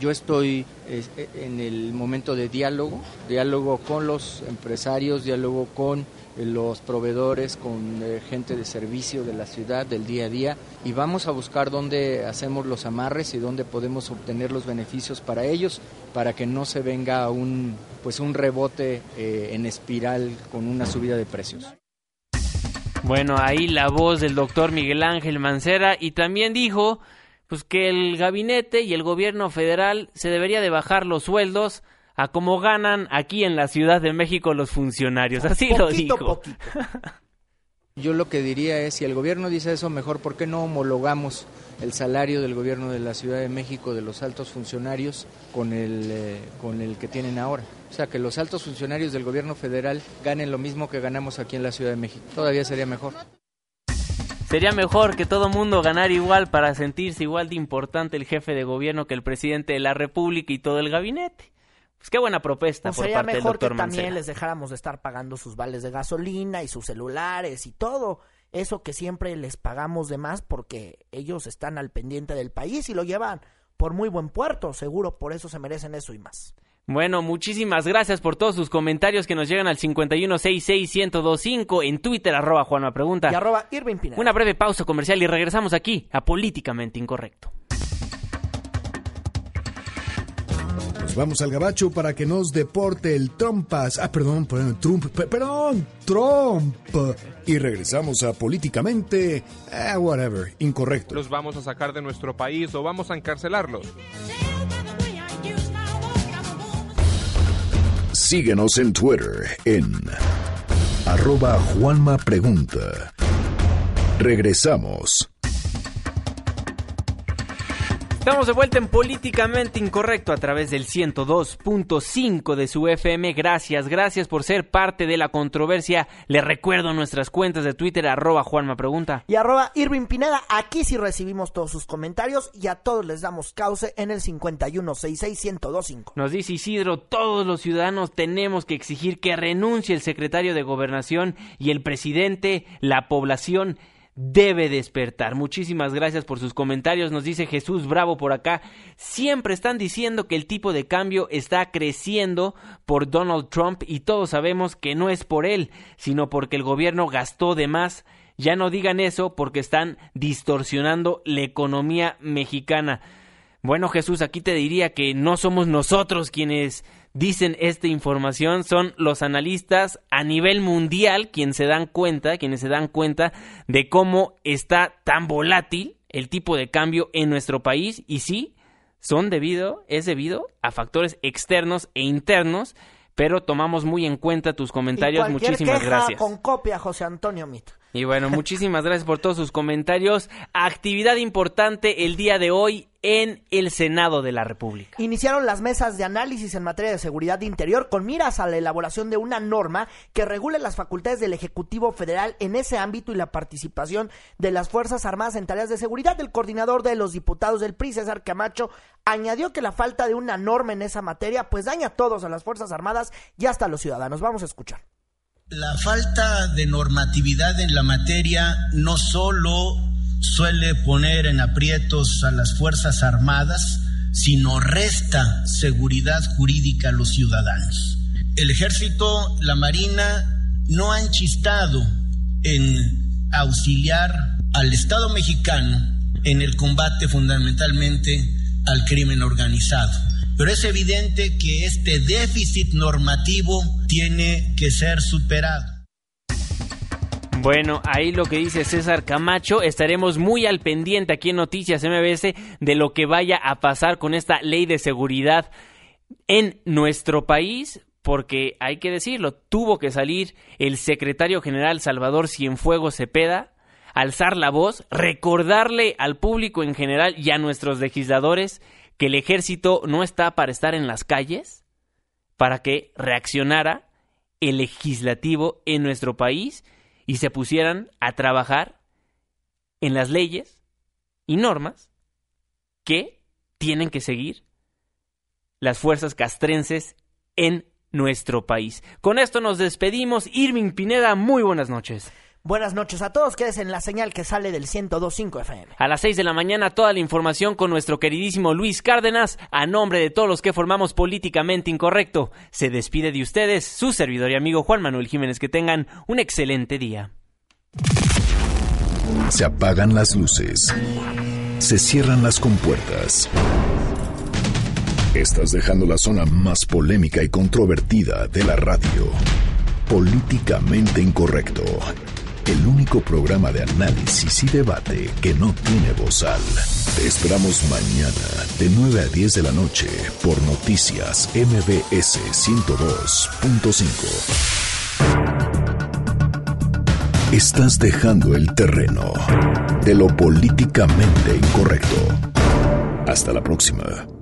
Yo estoy eh, en el momento de diálogo, diálogo con los empresarios, diálogo con eh, los proveedores, con eh, gente de servicio de la ciudad, del día a día, y vamos a buscar dónde hacemos los amarres y dónde podemos obtener los beneficios para ellos, para que no se venga un, pues un rebote en espiral con una subida de precios. Bueno, ahí la voz del doctor Miguel Ángel Mancera y también dijo pues que el gabinete y el gobierno federal se debería de bajar los sueldos a como ganan aquí en la Ciudad de México los funcionarios. Así lo dijo. Yo lo que diría es, si el gobierno dice eso, mejor, ¿por qué no homologamos el salario del gobierno de la Ciudad de México de los altos funcionarios con el, eh, con el que tienen ahora? O sea, que los altos funcionarios del gobierno federal ganen lo mismo que ganamos aquí en la Ciudad de México. Todavía sería mejor. Sería mejor que todo mundo ganara igual para sentirse igual de importante el jefe de gobierno que el presidente de la República y todo el gabinete. Pues qué buena propuesta por parte del doctor que también les dejáramos de estar pagando sus vales de gasolina y sus celulares y todo eso que siempre les pagamos de más porque ellos están al pendiente del país y lo llevan por muy buen puerto, seguro por eso se merecen eso y más. Bueno, muchísimas gracias por todos sus comentarios que nos llegan al 5166125 en Twitter, arroba Juanma Pregunta. Y arroba Irving Una breve pausa comercial y regresamos aquí a Políticamente Incorrecto. Nos vamos al gabacho para que nos deporte el Trumpas. Ah, perdón, perdón, Trump, perdón, Trump. Y regresamos a Políticamente, eh, whatever, Incorrecto. Los vamos a sacar de nuestro país o vamos a encarcelarlos. Síguenos en Twitter en arroba Juanma Pregunta. Regresamos. Estamos de vuelta en Políticamente Incorrecto a través del 102.5 de su FM. Gracias, gracias por ser parte de la controversia. Les recuerdo nuestras cuentas de Twitter, arroba Juanma Pregunta. Y arroba Irving Pineda. Aquí sí recibimos todos sus comentarios y a todos les damos cauce en el 5166125. Nos dice Isidro, todos los ciudadanos tenemos que exigir que renuncie el secretario de Gobernación y el presidente, la población debe despertar. Muchísimas gracias por sus comentarios. Nos dice Jesús Bravo por acá. Siempre están diciendo que el tipo de cambio está creciendo por Donald Trump y todos sabemos que no es por él, sino porque el gobierno gastó de más. Ya no digan eso porque están distorsionando la economía mexicana. Bueno Jesús, aquí te diría que no somos nosotros quienes dicen esta información son los analistas a nivel mundial quienes se dan cuenta, quienes se dan cuenta de cómo está tan volátil el tipo de cambio en nuestro país y sí, son debido, es debido a factores externos e internos, pero tomamos muy en cuenta tus comentarios. Muchísimas gracias. Con copia, José Antonio Mito. Y bueno, muchísimas gracias por todos sus comentarios. Actividad importante el día de hoy en el Senado de la República. Iniciaron las mesas de análisis en materia de seguridad interior con miras a la elaboración de una norma que regule las facultades del Ejecutivo Federal en ese ámbito y la participación de las Fuerzas Armadas en tareas de seguridad. El coordinador de los diputados del PRI, César Camacho, añadió que la falta de una norma en esa materia pues daña a todos, a las Fuerzas Armadas y hasta a los ciudadanos. Vamos a escuchar. La falta de normatividad en la materia no solo suele poner en aprietos a las Fuerzas Armadas, sino resta seguridad jurídica a los ciudadanos. El ejército, la marina, no han chistado en auxiliar al Estado mexicano en el combate fundamentalmente al crimen organizado. Pero es evidente que este déficit normativo tiene que ser superado. Bueno, ahí lo que dice César Camacho, estaremos muy al pendiente aquí en Noticias MBS de lo que vaya a pasar con esta ley de seguridad en nuestro país, porque hay que decirlo, tuvo que salir el secretario general Salvador Cienfuegos Cepeda, alzar la voz, recordarle al público en general y a nuestros legisladores que el ejército no está para estar en las calles, para que reaccionara el legislativo en nuestro país y se pusieran a trabajar en las leyes y normas que tienen que seguir las fuerzas castrenses en nuestro país. Con esto nos despedimos. Irving Pineda, muy buenas noches. Buenas noches a todos, quédense en la señal que sale del 102.5 FM. A las 6 de la mañana toda la información con nuestro queridísimo Luis Cárdenas, a nombre de todos los que formamos Políticamente Incorrecto. Se despide de ustedes su servidor y amigo Juan Manuel Jiménez, que tengan un excelente día. Se apagan las luces, se cierran las compuertas. Estás dejando la zona más polémica y controvertida de la radio. Políticamente Incorrecto el único programa de análisis y debate que no tiene bozal. Te esperamos mañana de 9 a 10 de la noche por Noticias MBS 102.5. Estás dejando el terreno de lo políticamente incorrecto. Hasta la próxima.